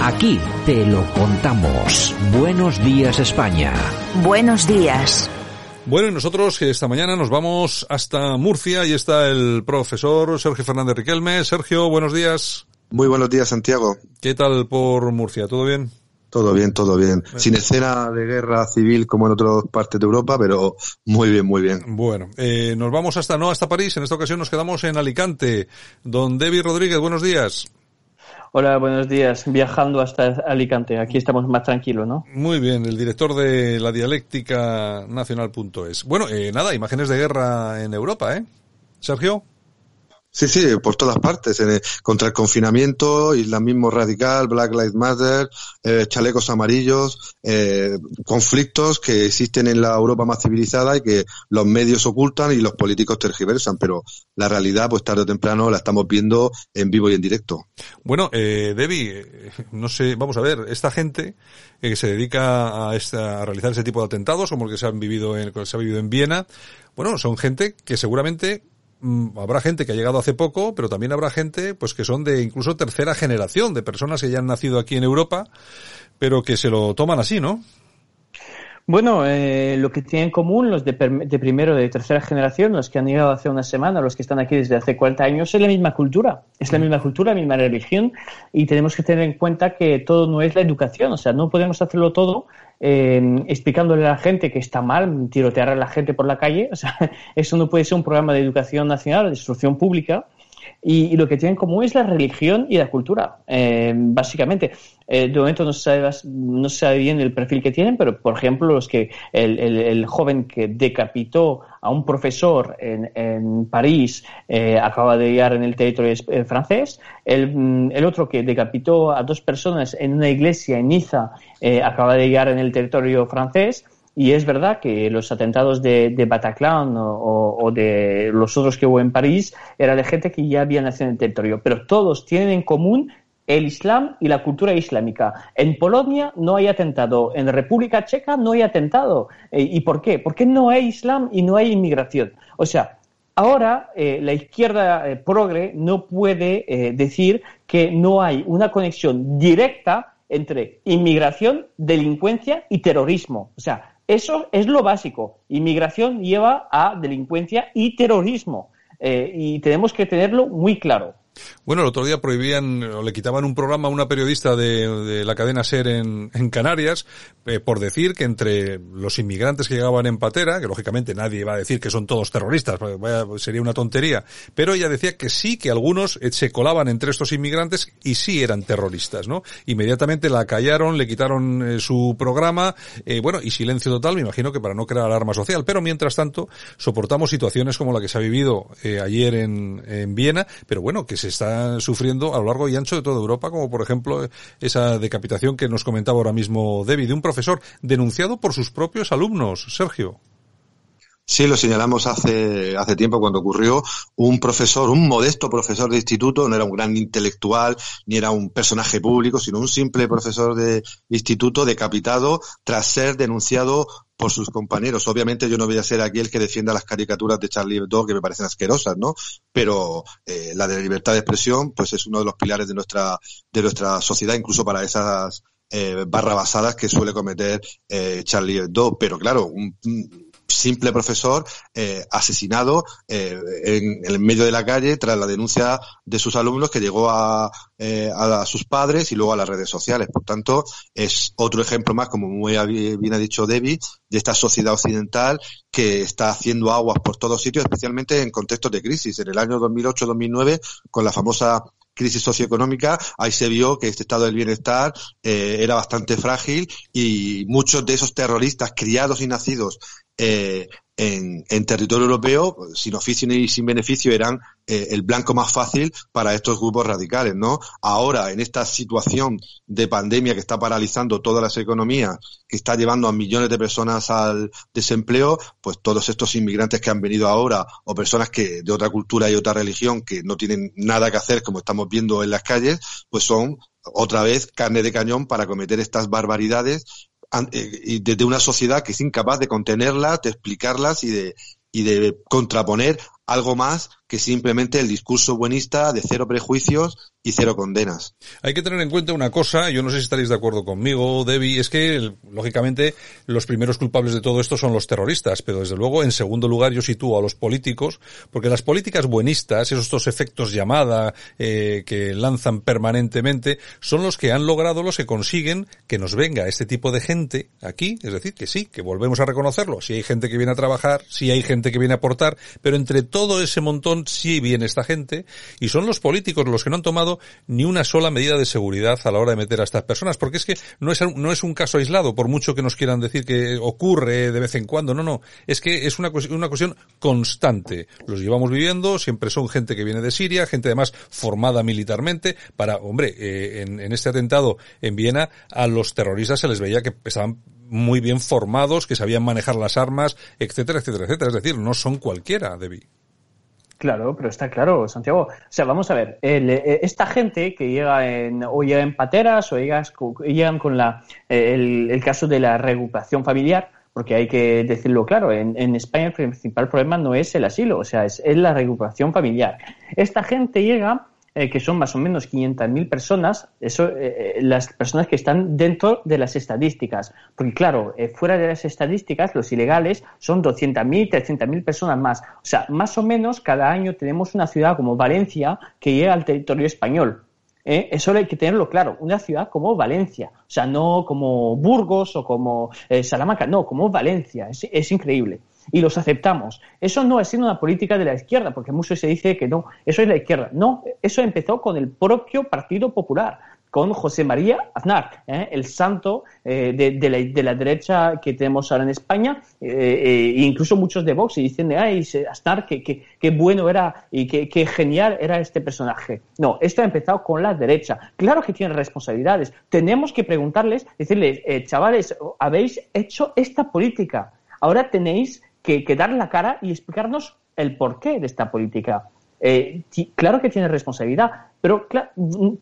Aquí te lo contamos. Buenos días España. Buenos días. Bueno, y nosotros esta mañana nos vamos hasta Murcia y está el profesor Sergio Fernández Riquelme. Sergio, buenos días. Muy buenos días, Santiago. ¿Qué tal por Murcia? ¿Todo bien? Todo bien, todo bien. Sin escena de guerra civil como en otras partes de Europa, pero muy bien, muy bien. Bueno, eh, nos vamos hasta no hasta París. En esta ocasión nos quedamos en Alicante. Don David Rodríguez, buenos días. Hola, buenos días. Viajando hasta Alicante. Aquí estamos más tranquilos, ¿no? Muy bien, el director de la dialéctica nacional.es. Bueno, eh, nada, imágenes de guerra en Europa, ¿eh? Sergio. Sí, sí, por todas partes, en contra el confinamiento, islamismo radical, Black Lives Matter, eh, chalecos amarillos, eh, conflictos que existen en la Europa más civilizada y que los medios ocultan y los políticos tergiversan, pero la realidad, pues tarde o temprano, la estamos viendo en vivo y en directo. Bueno, eh, Debbie, no sé, vamos a ver, esta gente que se dedica a, esta, a realizar ese tipo de atentados, como el que se han vivido en, se ha vivido en Viena, bueno, son gente que seguramente habrá gente que ha llegado hace poco, pero también habrá gente pues que son de incluso tercera generación, de personas que ya han nacido aquí en Europa, pero que se lo toman así, ¿no? Bueno, eh, lo que tienen en común los de, de primero, de tercera generación, los que han llegado hace una semana, los que están aquí desde hace 40 años, es la misma cultura. Es la misma cultura, la misma religión y tenemos que tener en cuenta que todo no es la educación. O sea, no podemos hacerlo todo eh, explicándole a la gente que está mal tirotear a la gente por la calle. O sea, eso no puede ser un programa de educación nacional, de instrucción pública. Y, lo que tienen como es la religión y la cultura, eh, básicamente. Eh, de momento no se, sabe, no sabe bien el perfil que tienen, pero por ejemplo, los que el, el, joven que decapitó a un profesor en, en París eh, acaba de llegar en el territorio francés, el, mm, el, otro que decapitó a dos personas en una iglesia en Niza acaba de llegar en el territorio francés. Y es verdad que los atentados de, de Bataclan o, de los otros que hubo en París eran de gente que ya había nacido en el territorio, pero todos tienen en común el Islam y la cultura islámica. En Polonia no hay atentado, en República Checa no hay atentado. Eh, ¿Y por qué? Porque no hay Islam y no hay inmigración. O sea, ahora eh, la izquierda eh, progre no puede decir que no hay una conexión directa entre inmigración, delincuencia y terrorismo. O sea, eso es lo básico. Inmigración lleva a delincuencia y terrorismo. Y tenemos que tenerlo muy claro. Bueno, el otro día prohibían o le quitaban un programa a una periodista de, la cadena SER en, Canarias eh, por decir que entre los inmigrantes que llegaban en patera, que lógicamente nadie va a decir que son todos terroristas, sería una tontería, pero ella decía que sí, que algunos eh, se colaban entre estos inmigrantes y sí eran terroristas, ¿no? Inmediatamente la callaron, le quitaron eh, su programa, bueno, y silencio total, me imagino que para no crear alarma social, pero mientras tanto soportamos situaciones como la que se ha vivido ayer en, en Viena, pero bueno, que se está sufriendo a lo largo y ancho de toda Europa, como por ejemplo esa decapitación que nos comentaba ahora mismo David, de un profesor denunciado por sus propios alumnos. Sergio. Sí, lo señalamos hace, hace tiempo cuando ocurrió. Un profesor, un modesto profesor de instituto, no era un gran intelectual, ni era un personaje público, sino un simple profesor de instituto decapitado tras ser denunciado por sus compañeros. Obviamente yo no voy a ser aquí el que defienda las caricaturas de Charlie Hebdo que me parecen asquerosas, ¿no? Pero eh, la de la libertad de expresión, pues es uno de los pilares de nuestra, de nuestra sociedad, incluso para esas eh, barrabasadas que suele cometer eh, Charlie Hebdo. Pero claro, un, simple profesor eh, asesinado eh, en, el medio de la calle tras la denuncia de sus alumnos que llegó a, eh, a, sus padres y luego a las redes sociales. Por tanto, es otro ejemplo más, como muy bien ha dicho Debbie, de esta sociedad occidental que está haciendo aguas por todos sitios, especialmente en contextos de crisis. En el año 2008-2009, con la famosa crisis socioeconómica, ahí se vio que este estado del bienestar eh, era bastante frágil y muchos de esos terroristas criados y nacidos eh, en, en territorio europeo, sin oficio ni sin beneficio, eran eh, el blanco más fácil para estos grupos radicales, ¿no? Ahora, en esta situación de pandemia que está paralizando todas las economías, que está llevando a millones de personas al desempleo, pues todos estos inmigrantes que han venido ahora, o personas que de otra cultura y otra religión que no tienen nada que hacer, como estamos viendo en las calles, pues son otra vez carne de cañón para cometer estas barbaridades desde una sociedad que es incapaz de contenerlas, de explicarlas y de, y de contraponer algo más que simplemente el discurso buenista de cero prejuicios y cero condenas. Hay que tener en cuenta una cosa, yo no sé si estaréis de acuerdo conmigo, Debbie, es que, lógicamente, los primeros culpables de todo esto son los terroristas, pero desde luego, en segundo lugar, yo sitúo a los políticos, porque las políticas buenistas, esos dos efectos llamada eh, que lanzan permanentemente, son los que han logrado, los que consiguen que nos venga este tipo de gente aquí, es decir, que sí, que volvemos a reconocerlo, si hay gente que viene a trabajar, si hay gente que viene a aportar, pero entre todo ese montón sí viene esta gente, y son los políticos los que no han tomado ni una sola medida de seguridad a la hora de meter a estas personas, porque es que no es, no es un caso aislado, por mucho que nos quieran decir que ocurre de vez en cuando, no, no, es que es una, una cuestión constante. Los llevamos viviendo, siempre son gente que viene de Siria, gente además formada militarmente, para, hombre, eh, en, en este atentado en Viena a los terroristas se les veía que estaban muy bien formados, que sabían manejar las armas, etcétera, etcétera, etcétera. Es decir, no son cualquiera, Debbie. Claro, pero está claro, Santiago. O sea, vamos a ver, eh, esta gente que llega en, o llega en pateras o llegan con la, el, el, caso de la recuperación familiar, porque hay que decirlo claro, en, en, España el principal problema no es el asilo, o sea, es la recuperación familiar. Esta gente llega eh, que son más o menos 500.000 personas, eso, eh, eh, las personas que están dentro de las estadísticas. Porque claro, fuera de las estadísticas, los ilegales son 200.000, 300.000 personas más. O sea, más o menos cada año tenemos una ciudad como Valencia que llega al territorio español. Eso hay que tenerlo claro. Una ciudad como Valencia. O sea, no como Burgos o como Salamanca, no, como Valencia. Es, es increíble y los aceptamos. Eso no ha sido una política de la izquierda, porque mucho se dice que no, eso es la izquierda. No, eso empezó con el propio Partido Popular, con José María Aznar, ¿eh? el santo eh, de, la, de, la, derecha que tenemos ahora en España, eh, e incluso muchos de Vox y dicen, ay, Aznar, qué, bueno era y qué, genial era este personaje. No, esto ha empezado con la derecha. Claro que tiene responsabilidades. Tenemos que preguntarles, decirles, chavales, habéis hecho esta política, ahora tenéis que, dar la cara y explicarnos el porqué de esta política. Eh, claro que tiene responsabilidad, pero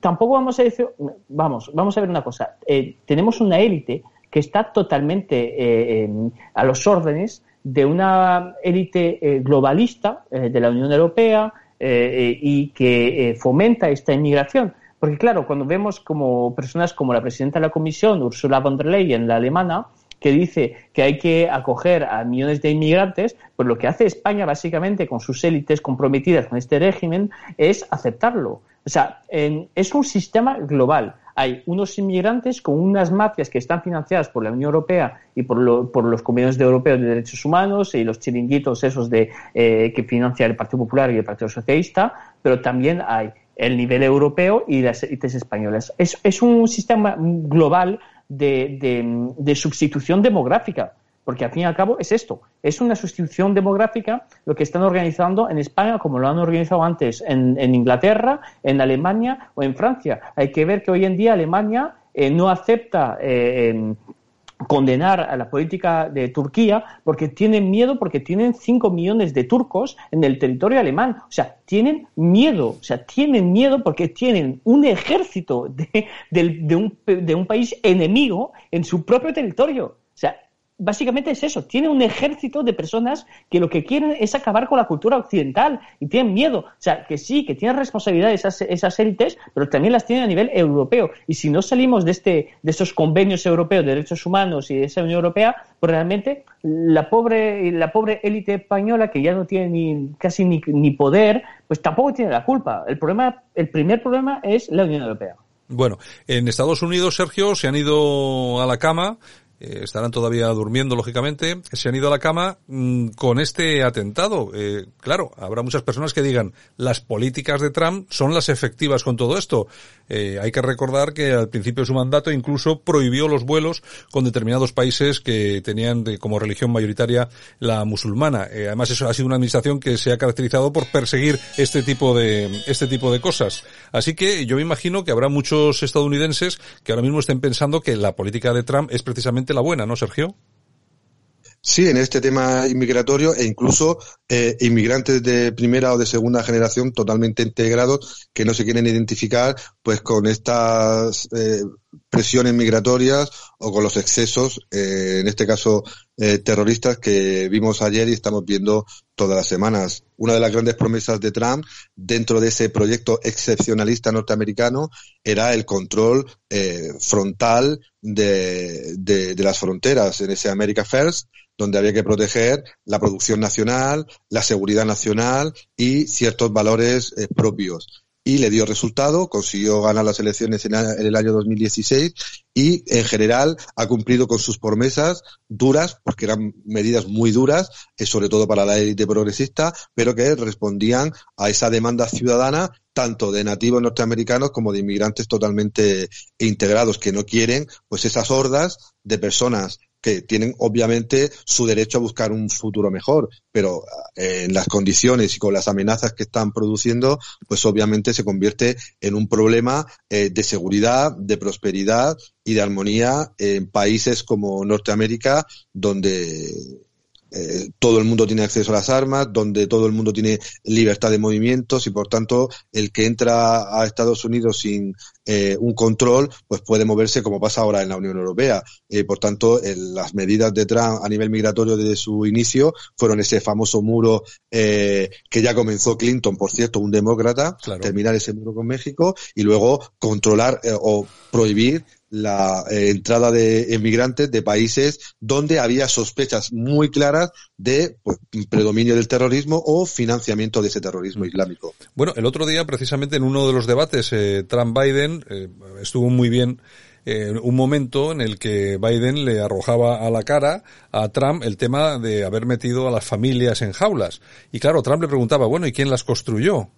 tampoco vamos a decir, vamos, vamos a ver una cosa. Eh, tenemos una élite que está totalmente eh, a los órdenes de una élite globalista de la Unión Europea y que fomenta esta inmigración. Porque claro, cuando vemos como personas como la presidenta de la Comisión, Ursula von der Leyen, la alemana, que dice que hay que acoger a millones de inmigrantes, pues lo que hace España básicamente con sus élites comprometidas con este régimen es aceptarlo. O sea, es un sistema global. Hay unos inmigrantes con unas mafias que están financiadas por la Unión Europea y por, los convenios de europeos de derechos humanos y los chiringuitos esos de, eh, que financia el Partido Popular y el Partido Socialista, pero también hay el nivel europeo y las élites españolas. es un sistema global de, de, sustitución demográfica, porque al fin y al cabo es esto, es una sustitución demográfica lo que están organizando en España como lo han organizado antes en, en Inglaterra, en Alemania o en Francia. Hay que ver que hoy en día Alemania eh, no acepta eh, condenar a la política de Turquía porque tienen miedo, porque tienen 5 millones de turcos en el territorio alemán. O sea, tienen miedo, o sea, tienen miedo porque tienen un ejército de, de, un, de un país enemigo en su propio territorio. O sea, básicamente es eso, tiene un ejército de personas que lo que quieren es acabar con la cultura occidental y tienen miedo. O sea, que sí, que tienen responsabilidad esas, esas élites, pero también las tienen a nivel europeo. Y si no salimos de, este, de estos convenios europeos de derechos humanos y de esa Unión Europea, pues realmente la pobre, la pobre élite española, que ya no tiene ni, casi ni, ni poder, pues tampoco tiene la culpa. El, problema, el primer problema es la Unión Europea. Bueno, en Estados Unidos, Sergio, se han ido a la cama eh, estarán todavía durmiendo, lógicamente, se han ido a la cama mm, con este atentado. Eh, claro, habrá muchas personas que digan, las políticas de Trump son las efectivas con todo esto. Eh, hay que recordar que al principio de su mandato incluso prohibió los vuelos con determinados países que tenían como religión mayoritaria la musulmana. además, eso ha sido una administración que se ha caracterizado por perseguir este tipo de, este tipo de cosas. Así que yo me imagino que habrá muchos estadounidenses que ahora mismo estén pensando que la política de Trump es precisamente la buena, ¿no, Sergio? Sí, en este tema inmigratorio e incluso eh, inmigrantes de primera o de segunda generación totalmente integrados que no se quieren identificar pues con estas eh, presiones migratorias o con los excesos, eh, en este caso terroristas que vimos ayer y estamos viendo todas las semanas. Una de las grandes promesas de Trump dentro de ese proyecto excepcionalista norteamericano era el control frontal de, de, de las fronteras en ese America First donde había que proteger la producción nacional, la seguridad nacional y ciertos valores eh, propios. Y le dio resultado, consiguió ganar las elecciones en, el año 2016 y en general ha cumplido con sus promesas duras, porque eran medidas muy duras, eh, sobre todo para la élite progresista, pero que respondían a esa demanda ciudadana tanto de nativos norteamericanos como de inmigrantes totalmente integrados que no quieren pues esas hordas de personas que tienen obviamente su derecho a buscar un futuro mejor, pero eh, en las condiciones y con las amenazas que están produciendo, pues obviamente se convierte en un problema eh, de seguridad, de prosperidad y de armonía en países como Norteamérica, donde eh, todo el mundo tiene acceso a las armas, donde todo el mundo tiene libertad de movimientos y por tanto el que entra a Estados Unidos sin eh, un control pues puede moverse como pasa ahora en la Unión Europea. Eh, por tanto, las medidas de Trump a nivel migratorio desde su inicio fueron ese famoso muro que ya comenzó Clinton, por cierto, un demócrata, terminar ese muro con México y luego controlar o prohibir la eh, entrada de emigrantes de países donde había sospechas muy claras de pues, predominio del terrorismo o financiamiento de ese terrorismo islámico. Bueno, el otro día, precisamente en uno de los debates, eh, Trump-Biden eh, estuvo muy bien un momento en el que Biden le arrojaba a la cara a Trump el tema de haber metido a las familias en jaulas. Y claro, Trump le preguntaba, bueno, ¿y quién las construyó?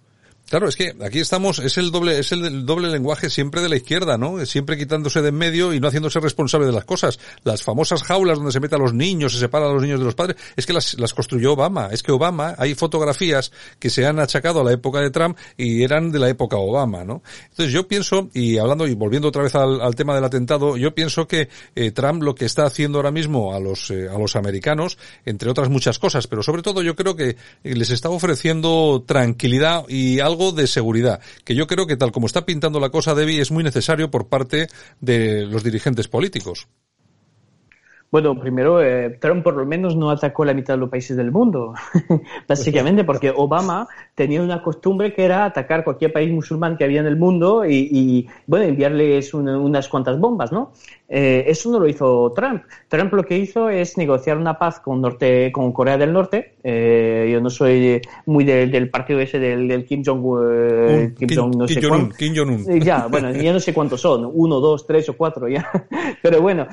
Claro, es que aquí estamos, es el doble, es el doble lenguaje siempre de la izquierda, ¿no? Siempre quitándose de en medio y no haciéndose responsable de las cosas. Las famosas jaulas donde se meten a los niños, se separa a los niños de los padres, es que las, las construyó Obama. Es que Obama, hay fotografías que se han achacado a la época de Trump y eran de la época Obama, ¿no? Entonces yo pienso, y hablando y volviendo otra vez al, tema del atentado, yo pienso que eh, Trump lo que está haciendo ahora mismo a los, eh, a los americanos, entre otras muchas cosas, pero sobre todo yo creo que les está ofreciendo tranquilidad y algo de seguridad, que yo creo que tal como está pintando la cosa Debbie es muy necesario por parte de los dirigentes políticos. Bueno, primero, eh, Trump por lo menos no atacó la mitad de los países del mundo, básicamente porque Obama tenía una costumbre que era atacar cualquier país musulmán que había en el mundo y, bueno, enviarles unas cuantas bombas, ¿no? Eh, eso no lo hizo Trump. Trump lo que hizo es negociar una paz con, Norte, con Corea del Norte. Eh, yo no soy muy del partido ese del, Kim Jong-un, Kim, Jong, no sé Kim Jong-un. Ya, bueno, ya no sé cuántos son, uno, dos, tres o cuatro ya. Pero bueno,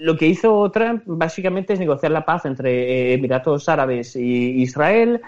lo que hizo Trump básicamente es negociar la paz entre Emiratos Árabes y Israel.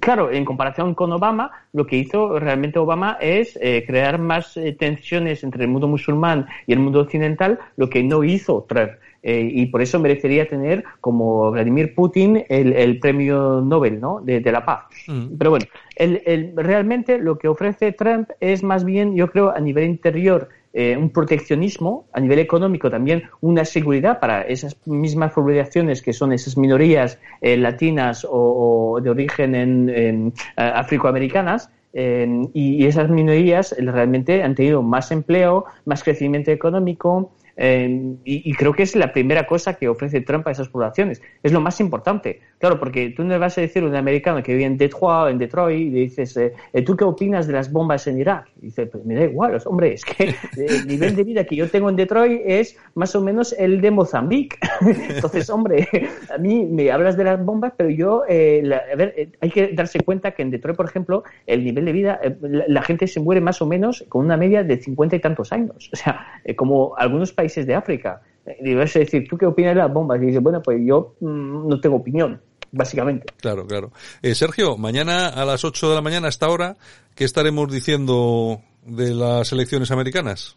Claro, en comparación con Obama, lo que hizo realmente Obama es eh, crear más eh, tensiones entre el mundo musulmán y el mundo occidental, lo que no hizo Trump. Eh, y por eso merecería tener como Vladimir Putin el, premio Nobel ¿no? de, la paz. Mm. Pero bueno, el, realmente lo que ofrece Trump es más bien, yo creo, a nivel interior eh, un proteccionismo, a nivel económico también una seguridad para esas mismas poblaciones que son esas minorías eh, latinas o, de origen en, en afroamericanas. y, esas minorías realmente han tenido más empleo, más crecimiento económico, y, creo que es la primera cosa que ofrece Trump a esas poblaciones. Es lo más importante, Claro, porque tú no le vas a decir a un americano que vive en Detroit en Detroit y le dices, eh, eh, ¿tú qué opinas de las bombas en Irak? Y dice, pues me da igual, hombre, es que el nivel de vida que yo tengo en Detroit es más o menos el de Mozambique. Entonces, hombre, a mí me hablas de las bombas, pero yo, eh, a ver, hay que darse cuenta que en Detroit, por ejemplo, el nivel de vida, la, gente se muere más o menos con una media de cincuenta y tantos años. O sea, como algunos países de África. Y vas a decir, ¿tú qué opinas de las bombas? Y dice, bueno, pues yo mm, no tengo opinión básicamente. Claro, claro. Eh, Sergio, mañana a las 8 de la mañana, a esta hora, ¿qué estaremos diciendo de las elecciones americanas?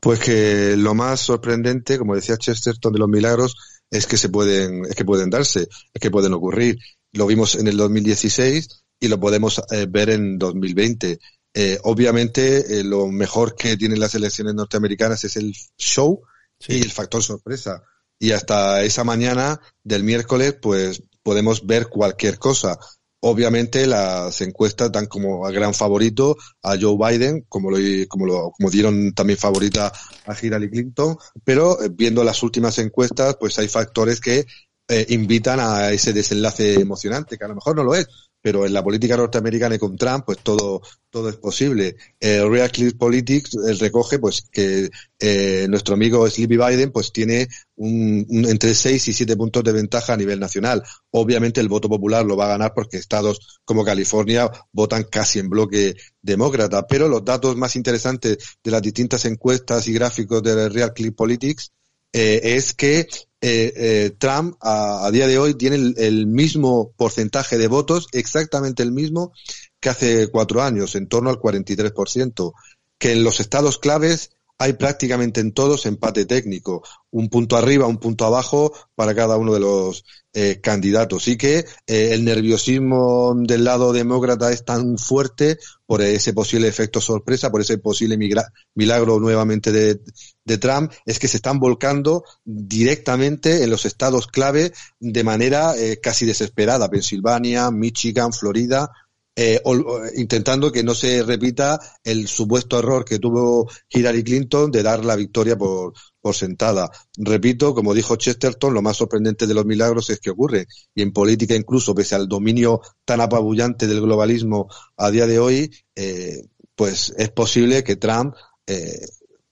Pues que lo más sorprendente, como decía Chesterton de los milagros, es que se pueden, es que pueden darse, es que pueden ocurrir. Lo vimos en el 2016 y lo podemos eh, ver en 2020. Eh, obviamente, lo mejor que tienen las elecciones norteamericanas es el show y el factor sorpresa. Y hasta esa mañana del miércoles pues podemos ver cualquier cosa. Obviamente las encuestas dan como a gran favorito a Joe Biden, como lo, como lo como dieron también favorita a Hillary Clinton, pero eh, viendo las últimas encuestas pues hay factores que eh, invitan a ese desenlace emocionante, que a lo mejor no lo es, pero en la política norteamericana y con Trump, pues todo, todo es posible. El Real Clear Politics eh, recoge, pues, que eh, nuestro amigo Sleepy Biden, pues, tiene un, entre 6 y 7 puntos de ventaja a nivel nacional. Obviamente el voto popular lo va a ganar porque estados como California votan casi en bloque demócrata, pero los datos más interesantes de las distintas encuestas y gráficos de Real Clear Politics eh, es que eh, eh, Trump a, día de hoy tiene el, mismo porcentaje de votos, exactamente el mismo que hace cuatro años, en torno al 43%, que en los estados claves hay prácticamente en todos empate técnico, un punto arriba, un punto abajo para cada uno de los eh, candidatos. Y que eh, el nerviosismo del lado demócrata es tan fuerte por ese posible efecto sorpresa, por ese posible milagro nuevamente de, de Trump, es que se están volcando directamente en los estados clave de manera eh, casi desesperada. Pensilvania, Michigan, Florida, eh, intentando que no se repita el supuesto error que tuvo Hillary Clinton de dar la victoria por, por sentada. Repito, como dijo Chesterton, lo más sorprendente de los milagros es que ocurre. Y en política, incluso, pese al dominio tan apabullante del globalismo a día de hoy, eh, pues es posible que Trump eh,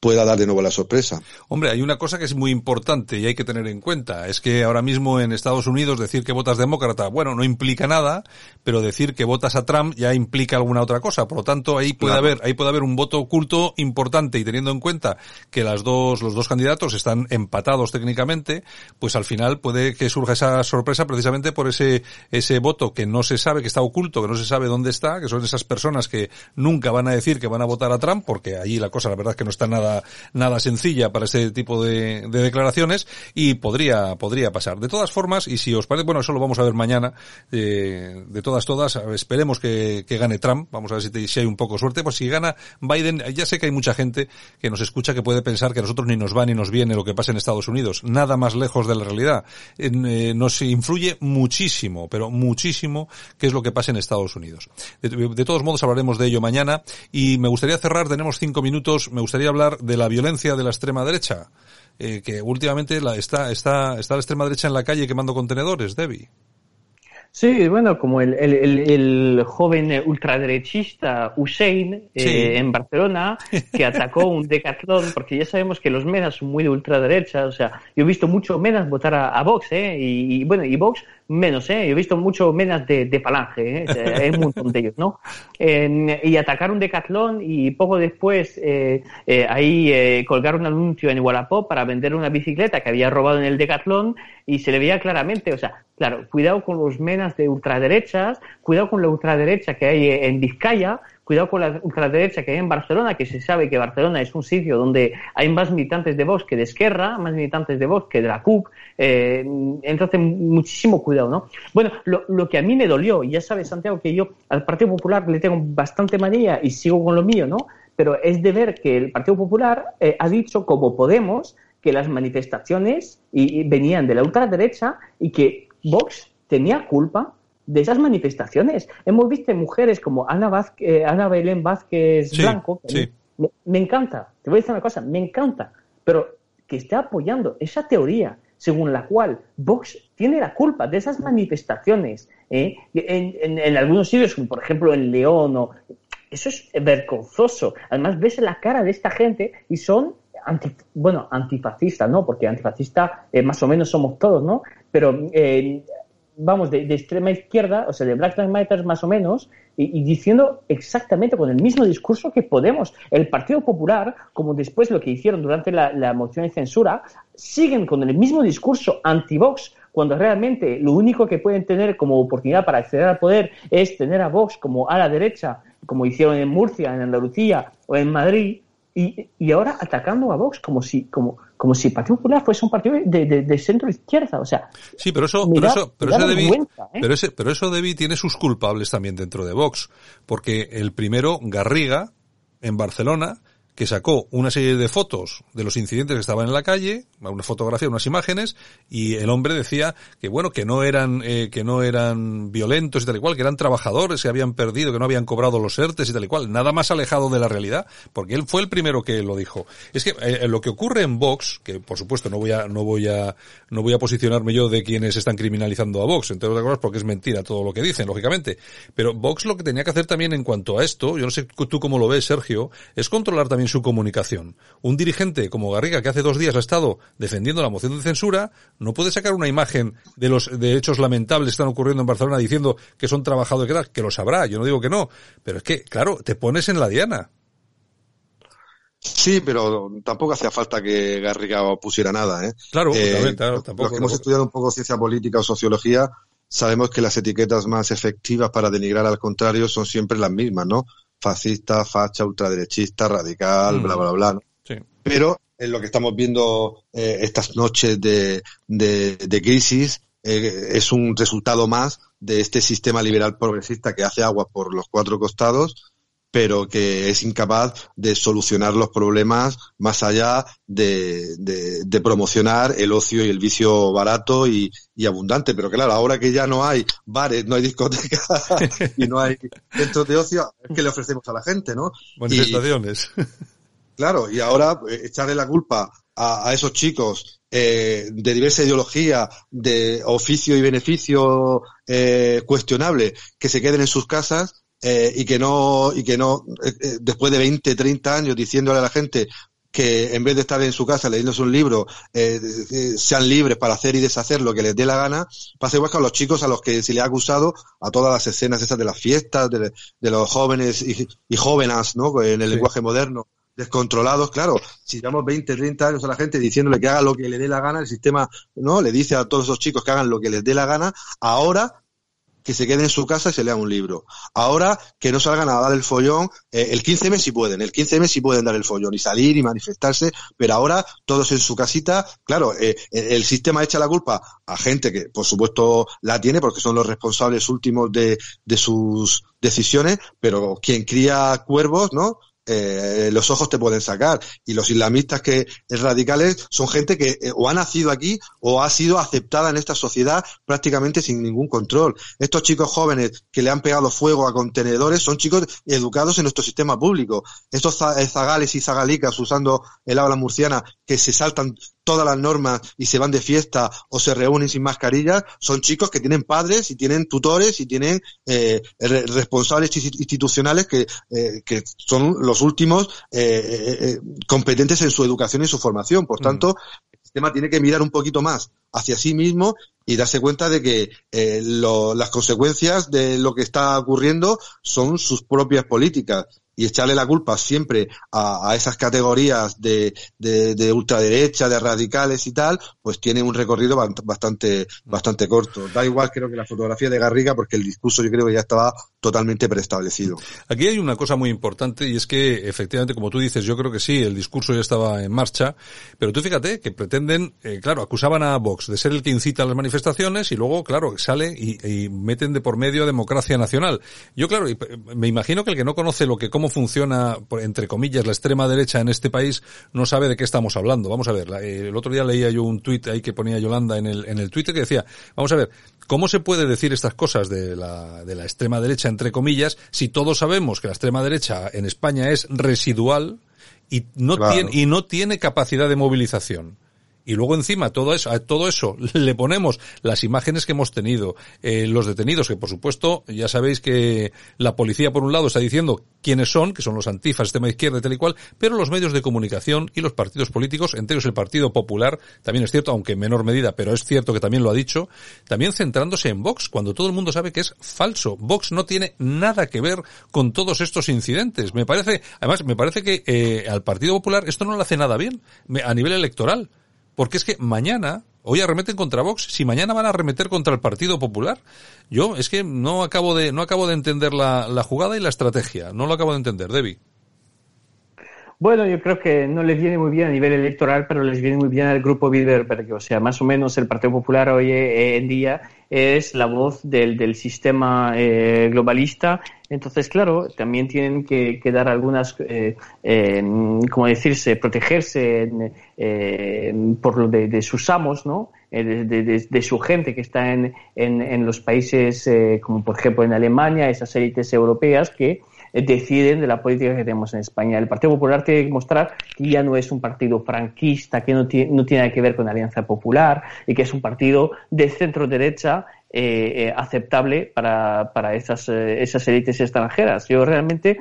pueda dar de nuevo la sorpresa. Hombre, hay una cosa que es muy importante y hay que tener en cuenta. Es que ahora mismo en Estados Unidos decir que votas demócrata, bueno, no implica nada, pero decir que votas a Trump ya implica alguna otra cosa. Por lo tanto, ahí puede haber, ahí puede haber un voto oculto importante y teniendo en cuenta que las dos, los dos candidatos están empatados técnicamente, pues al final puede que surja esa sorpresa precisamente por ese, ese voto que no se sabe, que está oculto, que no se sabe dónde está, que son esas personas que nunca van a decir que van a votar a Trump, porque allí la cosa la verdad es que no está nada nada, sencilla para ese tipo de, declaraciones y podría, podría pasar. De todas formas, y si os parece, bueno, eso lo vamos a ver mañana, eh, de todas, todas, esperemos que, gane Trump, vamos a ver si, si, hay un poco suerte, pues si gana Biden, ya sé que hay mucha gente que nos escucha que puede pensar que a nosotros ni nos va ni nos viene lo que pasa en Estados Unidos, nada más lejos de la realidad. Eh, nos influye muchísimo, pero muchísimo, qué es lo que pasa en Estados Unidos. De, todos modos hablaremos de ello mañana y me gustaría cerrar, tenemos cinco minutos, me gustaría hablar de la violencia de la extrema derecha, eh, que últimamente la, está, está, está la extrema derecha en la calle quemando contenedores, Debbie. Sí, bueno, como el, el, el joven ultraderechista Hussein eh, en Barcelona, que atacó un decatlón, porque ya sabemos que los menas son muy de ultraderecha, o sea, yo he visto mucho menas votar a, Vox, ¿eh? Y, bueno, y Vox menos, ¿eh? Yo he visto mucho menas de, de falange, ¿eh? Hay un montón de ellos, ¿no? y atacar un decatlón y poco después eh, eh, ahí eh, colgar un anuncio en Wallapop para vender una bicicleta que había robado en el decatlón y se le veía claramente, o sea, claro, cuidado con los menas de ultraderechas, cuidado con la ultraderecha que hay en Vizcaya, cuidado con la ultraderecha que hay en Barcelona, que se sabe que Barcelona es un sitio donde hay más militantes de Vox que de Esquerra, más militantes de Vox que de la CUP, eh, entonces muchísimo cuidado, ¿no? Bueno, lo, que a mí me dolió, y ya sabes, Santiago, que yo al Partido Popular le tengo bastante manía y sigo con lo mío, ¿no? Pero es de ver que el Partido Popular eh, ha dicho, como Podemos, que las manifestaciones y, venían de la ultraderecha y que Vox tenía culpa de esas manifestaciones. Hemos visto mujeres como Ana, eh, Ana Belén Vázquez Blanco. Me, encanta, te voy a decir una cosa, me encanta, pero que esté apoyando esa teoría según la cual Vox tiene la culpa de esas manifestaciones ¿eh? en, en, algunos sitios, como por ejemplo en León, o, eso es vergonzoso. Además, ves la cara de esta gente y son anti, bueno, antifascistas, ¿no? Porque antifascista eh, más o menos somos todos, ¿no? Pero eh, vamos, de, extrema izquierda, o sea, de Black Lives Matter más o menos, y, diciendo exactamente con el mismo discurso que Podemos. El Partido Popular, como después lo que hicieron durante la, moción de censura, siguen con el mismo discurso anti-Vox, cuando realmente lo único que pueden tener como oportunidad para acceder al poder es tener a Vox como a la derecha, como hicieron en Murcia, en Andalucía o en Madrid, y, ahora atacando a Vox como si como como si el Partido Popular fuese un partido de, centro izquierda o sea sí pero eso pero eso pero eso ¿eh? pero ese pero eso Debi tiene sus culpables también dentro de Vox porque el primero Garriga en Barcelona que sacó una serie de fotos de los incidentes que estaban en la calle, una fotografía, unas imágenes, y el hombre decía que bueno, que no eran, eh, que no eran violentos y tal y cual, que eran trabajadores que habían perdido, que no habían cobrado los ERTES y tal y cual, nada más alejado de la realidad, porque él fue el primero que lo dijo. Es que eh, lo que ocurre en Vox, que por supuesto no voy a, no voy a, no voy a posicionarme yo de quienes están criminalizando a Vox, entre otras cosas porque es mentira todo lo que dicen, lógicamente, pero Vox lo que tenía que hacer también en cuanto a esto, yo no sé tú cómo lo ves, Sergio, es controlar también su comunicación. Un dirigente como Garriga, que hace dos días ha estado defendiendo la moción de censura, no puede sacar una imagen de los de hechos lamentables que están ocurriendo en Barcelona diciendo que son trabajadores, que, que lo sabrá, yo no digo que no, pero es que, claro, te pones en la diana. Sí, pero tampoco hacía falta que Garriga pusiera nada, ¿eh? Claro, eh, tampoco. Los que hemos estudiado un poco ciencia política o sociología, sabemos que las etiquetas más efectivas para denigrar al contrario son siempre las mismas, ¿no? Fascista, facha, ultraderechista, radical, bla, bla, bla. Sí. Pero en lo que estamos viendo eh, estas noches de, de, crisis eh, es un resultado más de este sistema liberal progresista que hace agua por los cuatro costados pero que es incapaz de solucionar los problemas más allá de, de, promocionar el ocio y el vicio barato y, y, abundante. Pero claro, ahora que ya no hay bares, no hay discotecas y no hay centros de ocio, es que le ofrecemos a la gente, ¿no? Manifestaciones. claro, y ahora eh, echarle la culpa a, a esos chicos eh, de diversa ideología, de oficio y beneficio eh, cuestionable, que se queden en sus casas, eh, y que no, y que no, eh, eh, después de 20, 30 años diciéndole a la gente que en vez de estar en su casa leyéndose un libro, eh, sean libres para hacer y deshacer lo que les dé la gana, pasa igual que a los chicos a los que se les ha acusado a todas las escenas esas de las fiestas, de, los jóvenes y, y, jóvenes, ¿no? En el lenguaje moderno, descontrolados, claro, si llevamos 20, 30 años a la gente diciéndole que haga lo que le dé la gana, el sistema, ¿no? Le dice a todos esos chicos que hagan lo que les dé la gana, ahora que se queden en su casa y se lean un libro. Ahora que no salgan a dar el follón, eh, el 15M sí pueden, el 15M sí pueden dar el follón y salir y manifestarse, pero ahora todos en su casita, claro, eh, el sistema echa la culpa a gente que por supuesto la tiene porque son los responsables últimos de, de sus decisiones, pero quien cría cuervos, ¿no? Eh, los ojos te pueden sacar. Y los islamistas que radicales son gente que eh, o ha nacido aquí o ha sido aceptada en esta sociedad prácticamente sin ningún control. Estos chicos jóvenes que le han pegado fuego a contenedores son chicos educados en nuestro sistema público. Estos zagales y zagalicas usando el habla murciana que se saltan todas las normas y se van de fiesta o se reúnen sin mascarillas, son chicos que tienen padres y tienen tutores y tienen eh, responsables institucionales que, eh, que son los últimos eh, competentes en su educación y su formación. Por mm. tanto, el sistema tiene que mirar un poquito más hacia sí mismo y darse cuenta de que las consecuencias de lo que está ocurriendo son sus propias políticas y echarle la culpa siempre a, esas categorías de, de, ultraderecha, de radicales y tal, pues tiene un recorrido bastante, bastante corto. Da igual creo que la fotografía de Garriga porque el discurso yo creo que ya estaba totalmente preestablecido. Aquí hay una cosa muy importante y es que efectivamente, como tú dices, yo creo que sí, el discurso ya estaba en marcha, pero tú fíjate que pretenden, eh, claro, acusaban a Vox de ser el que incita a las manifestaciones y luego, claro, sale y, y meten de por medio a democracia nacional. Yo, claro, me imagino que el que no conoce lo que, cómo funciona, entre comillas, la extrema derecha en este país, no sabe de qué estamos hablando. Vamos a ver, eh, el otro día leía yo un tuit ahí que ponía Yolanda en el, en el Twitter que decía, vamos a ver, ¿cómo se puede decir estas cosas de la, de la extrema derecha, entre comillas, si todos sabemos que la extrema derecha en España es residual y no tiene, y no tiene capacidad de movilización? Y luego encima todo eso, a todo eso le ponemos las imágenes que hemos tenido, eh, los detenidos, que por supuesto ya sabéis que la policía por un lado está diciendo quiénes son, que son los antifas, sistema izquierda y tal y cual, pero los medios de comunicación y los partidos políticos, entre ellos el Partido Popular, también es cierto, aunque en menor medida, pero es cierto que también lo ha dicho, también centrándose en Vox, cuando todo el mundo sabe que es falso. Vox no tiene nada que ver con todos estos incidentes. Me parece, además, me parece que eh, al Partido Popular esto no le hace nada bien a nivel electoral. Porque es que mañana, hoy arremeten contra Vox, si mañana van a arremeter contra el Partido Popular, yo es que no acabo de, no acabo de entender la, la jugada y la estrategia. No lo acabo de entender, Debbie. Bueno, yo creo que no les viene muy bien a nivel electoral, pero les viene muy bien al grupo Bilderberg. O sea, más o menos el Partido Popular hoy en día es la voz del, del sistema eh, globalista. Entonces, claro, también tienen que, que dar algunas, eh, eh, como decirse, protegerse eh, por lo de, de, sus amos, ¿no? Eh, de, de, de, su gente que está en, en, en los países, como por ejemplo en Alemania, esas élites europeas que deciden de la política que tenemos en España. El Partido Popular tiene que mostrar que ya no es un partido franquista, que no tiene, tiene que ver con la Alianza Popular y que es un partido de centro derecha eh, eh, aceptable para, para esas, eh, esas élites extranjeras. Yo realmente,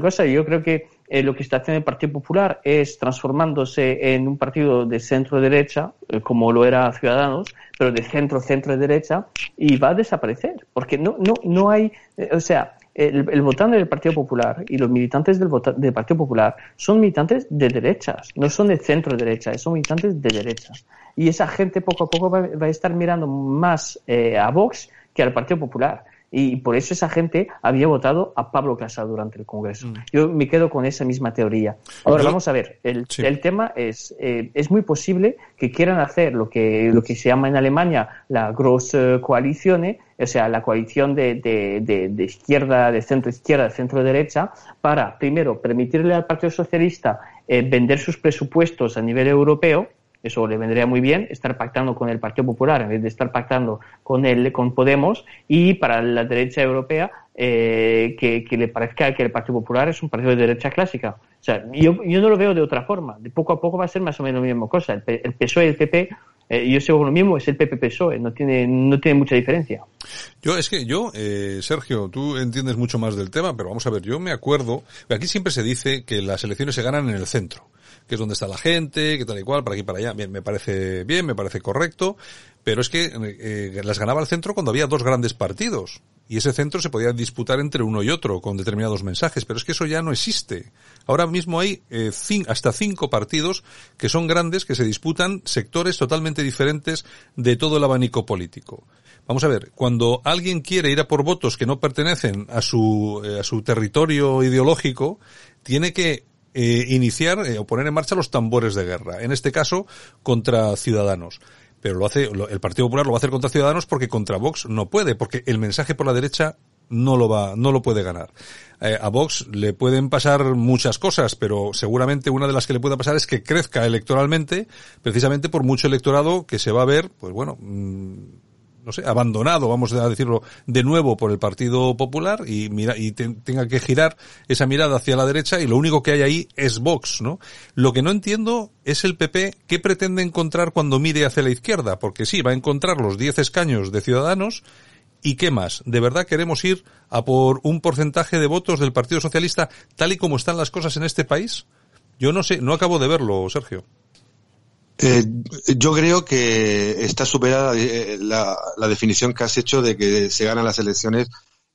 cosa, yo creo que eh, lo que está haciendo el Partido Popular es transformándose en un partido de centro derecha, eh, como lo era Ciudadanos, pero de centro centro derecha, y va a desaparecer, porque no no no hay, o sea, el, votante del Partido Popular y los militantes del, del, Partido Popular son militantes de derechas, no son de centro derecha, son militantes de derechas. Y esa gente poco a poco va, va a estar mirando más eh, a Vox que al Partido Popular. Y por eso esa gente había votado a Pablo Casado durante el Congreso. Mm. Yo me quedo con esa misma teoría. Ahora, vamos a ver, el, sí. el tema es, eh, es muy posible que quieran hacer lo que, lo que se llama en Alemania la Grosse Coalition, o sea, la coalición de, de, de, de izquierda, de centro izquierda, de centro derecha, para, primero, permitirle al Partido Socialista eh, vender sus presupuestos a nivel europeo, eso le vendría muy bien, estar pactando con el Partido Popular en vez de estar pactando con el, con Podemos y para la derecha europea eh, que, que, le parezca que el Partido Popular es un partido de derecha clásica. O sea, yo, yo no lo veo de otra forma. De poco a poco va a ser más o menos la misma cosa. El, el PSOE y el PP eh, yo sigo lo mismo, es el PP PSOE, no tiene, no tiene mucha diferencia. Yo, es que yo, eh, Sergio, tú entiendes mucho más del tema, pero vamos a ver, yo me acuerdo, aquí siempre se dice que las elecciones se ganan en el centro que es donde está la gente, que tal y cual, para aquí para allá. Bien, me parece bien, me parece correcto, pero es que eh, las ganaba el centro cuando había dos grandes partidos. Y ese centro se podía disputar entre uno y otro con determinados mensajes, pero es que eso ya no existe. Ahora mismo hay eh, hasta cinco partidos que son grandes, que se disputan sectores totalmente diferentes de todo el abanico político. Vamos a ver, cuando alguien quiere ir a por votos que no pertenecen a su, eh, a su territorio ideológico, tiene que eh, iniciar eh, o poner en marcha los tambores de guerra, en este caso contra Ciudadanos. Pero lo hace, el Partido Popular lo va a hacer contra Ciudadanos porque contra Vox no puede, porque el mensaje por la derecha no lo va, no lo puede ganar. Eh, a Vox le pueden pasar muchas cosas, pero seguramente una de las que le pueda pasar es que crezca electoralmente, precisamente por mucho electorado que se va a ver, pues bueno, mmm, no sé, abandonado, vamos a decirlo, de nuevo por el Partido Popular y mira, y te, tenga que girar esa mirada hacia la derecha y lo único que hay ahí es Vox, ¿no? Lo que no entiendo es el PP qué pretende encontrar cuando mire hacia la izquierda, porque sí, va a encontrar los 10 escaños de Ciudadanos ¿Y qué más? ¿De verdad queremos ir a por un porcentaje de votos del Partido Socialista tal y como están las cosas en este país? Yo no sé, no acabo de verlo, Sergio. Eh, yo creo que está superada eh, la, definición que has hecho de que se ganan las elecciones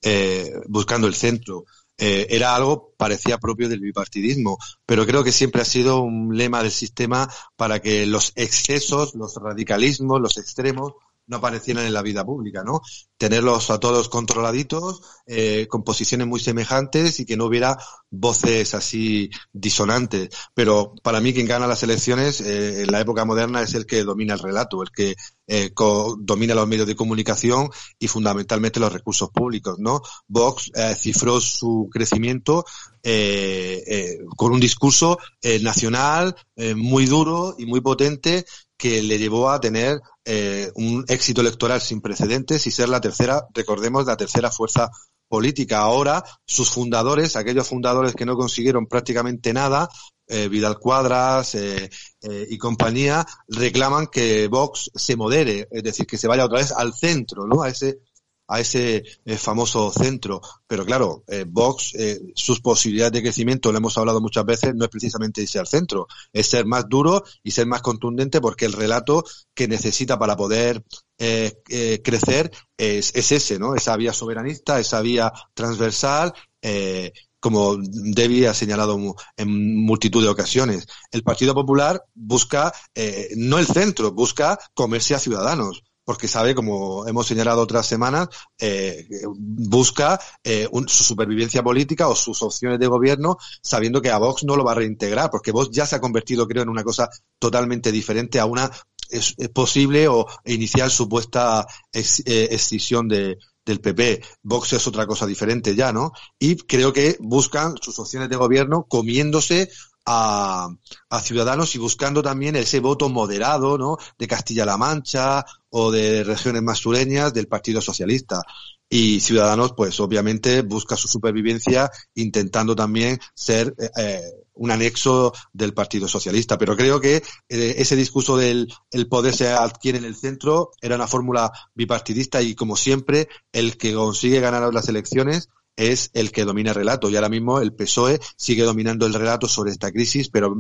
eh, buscando el centro. Era algo parecía propio del bipartidismo, pero creo que siempre ha sido un lema del sistema para que los excesos, los radicalismos, los extremos no aparecieran en la vida pública, ¿no? Tenerlos a todos controladitos, eh, con posiciones muy semejantes y que no hubiera voces así disonantes. Pero para mí quien gana las elecciones eh, en la época moderna es el que domina el relato, el que eh, domina los medios de comunicación y fundamentalmente los recursos públicos, ¿no? Vox eh, cifró su crecimiento eh, eh, con un discurso nacional muy duro y muy potente que le llevó a tener eh, un éxito electoral sin precedentes y ser la tercera, recordemos, la tercera fuerza política. Ahora, sus fundadores, aquellos fundadores que no consiguieron prácticamente nada, eh, Vidal Cuadras, eh, eh, y compañía reclaman que Vox se modere, es decir, que se vaya otra vez al centro, ¿no? A ese a ese eh, famoso centro. Pero claro, eh, Vox, eh, sus posibilidades de crecimiento, lo hemos hablado muchas veces, no es precisamente irse al centro, es ser más duro y ser más contundente porque el relato que necesita para poder crecer es, es, ese, ¿no? Esa vía soberanista, esa vía transversal, como Debbie ha señalado en multitud de ocasiones. El Partido Popular busca no el centro, busca comerse a ciudadanos porque sabe, como hemos señalado otras semanas, eh, busca eh, su supervivencia política o sus opciones de gobierno, sabiendo que a Vox no lo va a reintegrar, porque Vox ya se ha convertido, creo, en una cosa totalmente diferente a una es, posible o inicial supuesta eh, escisión de, del PP. Vox es otra cosa diferente ya, ¿no? Y creo que buscan sus opciones de gobierno comiéndose a, a, ciudadanos y buscando también ese voto moderado, ¿no? De Castilla-La Mancha o de regiones más sureñas del Partido Socialista. Y Ciudadanos, pues obviamente busca su supervivencia intentando también ser eh, eh un anexo del Partido Socialista. Pero creo que eh, ese discurso del el poder se adquiere en el centro era una fórmula bipartidista y como siempre el que consigue ganar las elecciones es el que domina el relato. Y ahora mismo el PSOE sigue dominando el relato sobre esta crisis, pero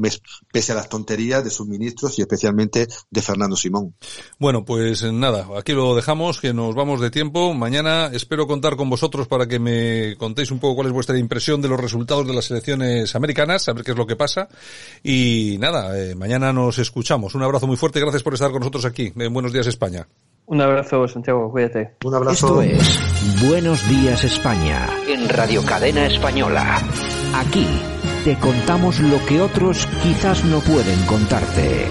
pese a las tonterías de sus ministros y especialmente de Fernando Simón. Bueno, pues nada, aquí lo dejamos, que nos vamos de tiempo. Mañana espero contar con vosotros para que me contéis un poco cuál es vuestra impresión de los resultados de las elecciones americanas, a ver qué es lo que pasa. Y nada, eh, mañana nos escuchamos. Un abrazo muy fuerte gracias por estar con nosotros aquí en Buenos Días España. Un abrazo, Santiago, cuídate. Un abrazo. Esto es Buenos Días España en Radio Cadena Española. Aquí te contamos lo que otros quizás no pueden contarte.